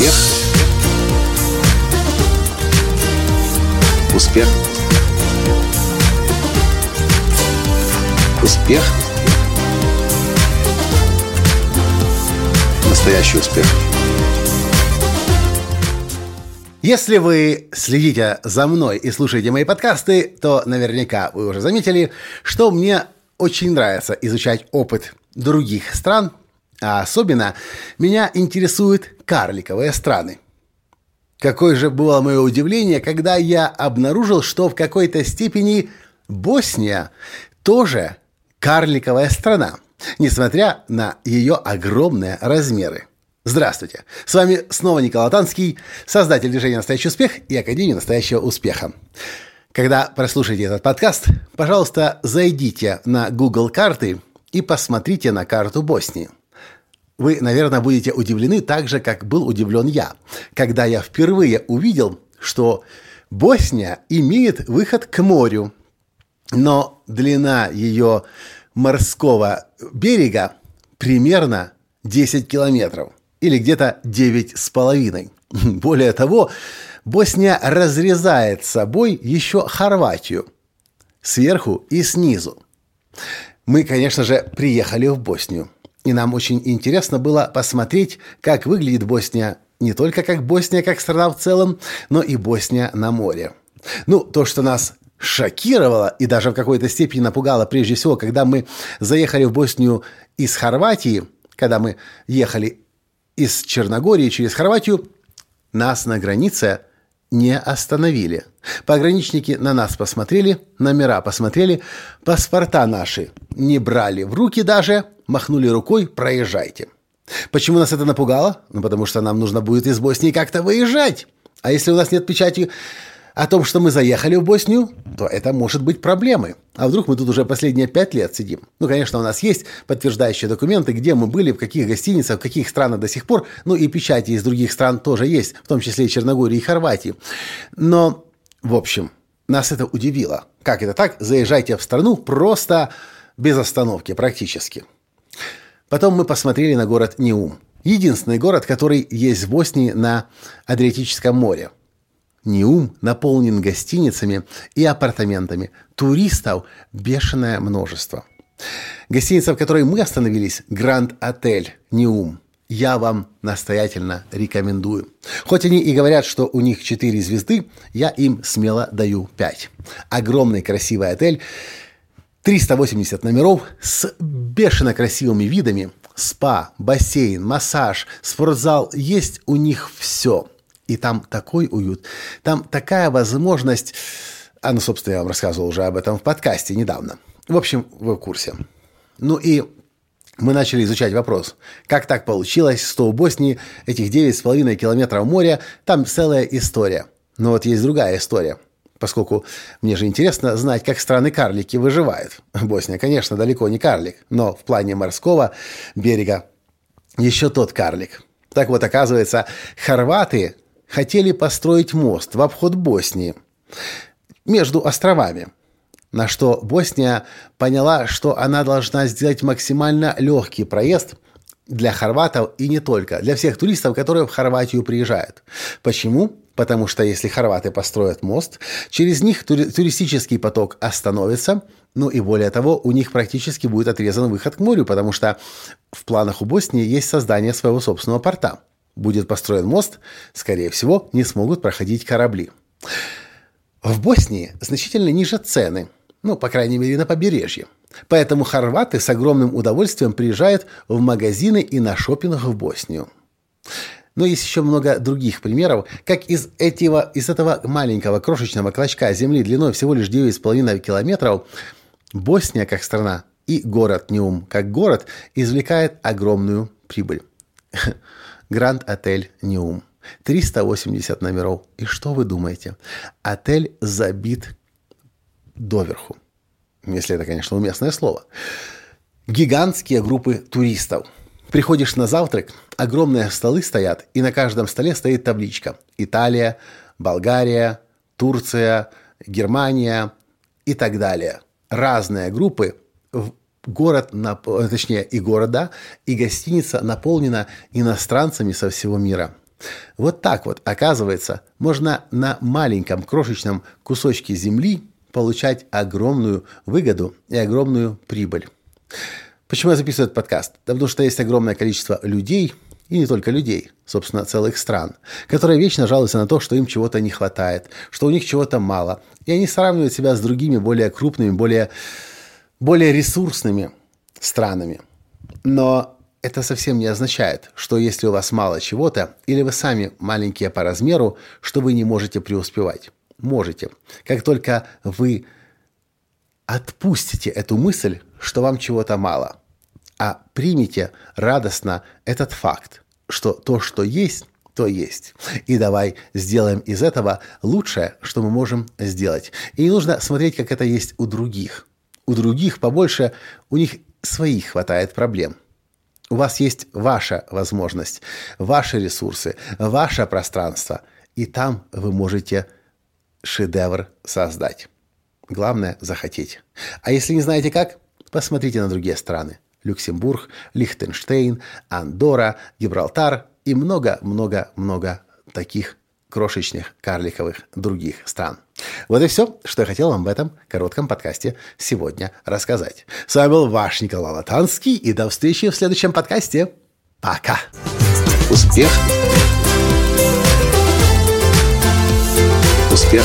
Успех. Успех. Успех. Настоящий успех. Если вы следите за мной и слушаете мои подкасты, то наверняка вы уже заметили, что мне очень нравится изучать опыт других стран, а особенно меня интересуют карликовые страны. Какое же было мое удивление, когда я обнаружил, что в какой-то степени Босния тоже карликовая страна, несмотря на ее огромные размеры. Здравствуйте! С вами снова Николай Танский, создатель движения «Настоящий успех» и Академии «Настоящего успеха». Когда прослушаете этот подкаст, пожалуйста, зайдите на Google карты и посмотрите на карту Боснии. Вы, наверное, будете удивлены так же, как был удивлен я, когда я впервые увидел, что Босния имеет выход к морю, но длина ее морского берега примерно 10 километров или где-то 9 с половиной. Более того, Босния разрезает собой еще Хорватию сверху и снизу. Мы, конечно же, приехали в Боснию. И нам очень интересно было посмотреть, как выглядит Босния не только как Босния, как страна в целом, но и Босния на море. Ну, то, что нас шокировало и даже в какой-то степени напугало прежде всего, когда мы заехали в Боснию из Хорватии, когда мы ехали из Черногории через Хорватию, нас на границе не остановили. Пограничники на нас посмотрели, номера посмотрели, паспорта наши не брали в руки даже, махнули рукой «проезжайте». Почему нас это напугало? Ну, потому что нам нужно будет из Боснии как-то выезжать. А если у нас нет печати о том, что мы заехали в Боснию, то это может быть проблемой. А вдруг мы тут уже последние пять лет сидим? Ну, конечно, у нас есть подтверждающие документы, где мы были, в каких гостиницах, в каких странах до сих пор. Ну, и печати из других стран тоже есть, в том числе и Черногории и Хорватии. Но, в общем, нас это удивило. Как это так? Заезжайте в страну просто без остановки практически. Потом мы посмотрели на город Неум. Единственный город, который есть в Боснии на Адриатическом море – Неум наполнен гостиницами и апартаментами. Туристов бешеное множество. Гостиница, в которой мы остановились, Гранд Отель Неум. Я вам настоятельно рекомендую. Хоть они и говорят, что у них 4 звезды, я им смело даю 5. Огромный красивый отель, 380 номеров с бешено красивыми видами. Спа, бассейн, массаж, спортзал. Есть у них все – и там такой уют, там такая возможность... А, ну, собственно, я вам рассказывал уже об этом в подкасте недавно. В общем, в курсе. Ну и мы начали изучать вопрос, как так получилось, что у Боснии этих 9,5 километров моря, там целая история. Но вот есть другая история, поскольку мне же интересно знать, как страны-карлики выживают. Босния, конечно, далеко не карлик, но в плане морского берега еще тот карлик. Так вот, оказывается, хорваты хотели построить мост в обход Боснии между островами. На что Босния поняла, что она должна сделать максимально легкий проезд для хорватов и не только, для всех туристов, которые в Хорватию приезжают. Почему? Потому что если хорваты построят мост, через них тури- туристический поток остановится, ну и более того, у них практически будет отрезан выход к морю, потому что в планах у Боснии есть создание своего собственного порта будет построен мост, скорее всего, не смогут проходить корабли. В Боснии значительно ниже цены, ну, по крайней мере, на побережье. Поэтому хорваты с огромным удовольствием приезжают в магазины и на шопинг в Боснию. Но есть еще много других примеров, как из этого, из этого маленького крошечного клочка земли длиной всего лишь 9,5 километров Босния как страна и город Неум как город извлекает огромную прибыль. Гранд Отель Неум. 380 номеров. И что вы думаете? Отель забит доверху. Если это, конечно, уместное слово. Гигантские группы туристов. Приходишь на завтрак, огромные столы стоят, и на каждом столе стоит табличка. Италия, Болгария, Турция, Германия и так далее. Разные группы город, точнее и города, и гостиница наполнена иностранцами со всего мира. Вот так вот, оказывается, можно на маленьком крошечном кусочке земли получать огромную выгоду и огромную прибыль. Почему я записываю этот подкаст? Да потому что есть огромное количество людей, и не только людей, собственно, целых стран, которые вечно жалуются на то, что им чего-то не хватает, что у них чего-то мало. И они сравнивают себя с другими более крупными, более, более ресурсными странами. Но это совсем не означает, что если у вас мало чего-то, или вы сами маленькие по размеру, что вы не можете преуспевать. Можете. Как только вы отпустите эту мысль, что вам чего-то мало, а примите радостно этот факт, что то, что есть, то есть. И давай сделаем из этого лучшее, что мы можем сделать. И не нужно смотреть, как это есть у других. У других побольше, у них своих хватает проблем. У вас есть ваша возможность, ваши ресурсы, ваше пространство. И там вы можете шедевр создать. Главное – захотеть. А если не знаете как, посмотрите на другие страны. Люксембург, Лихтенштейн, Андора, Гибралтар и много-много-много таких крошечных, карликовых других стран. Вот и все, что я хотел вам в этом коротком подкасте сегодня рассказать. С вами был ваш Николай Латанский, и до встречи в следующем подкасте. Пока! Успех! Успех!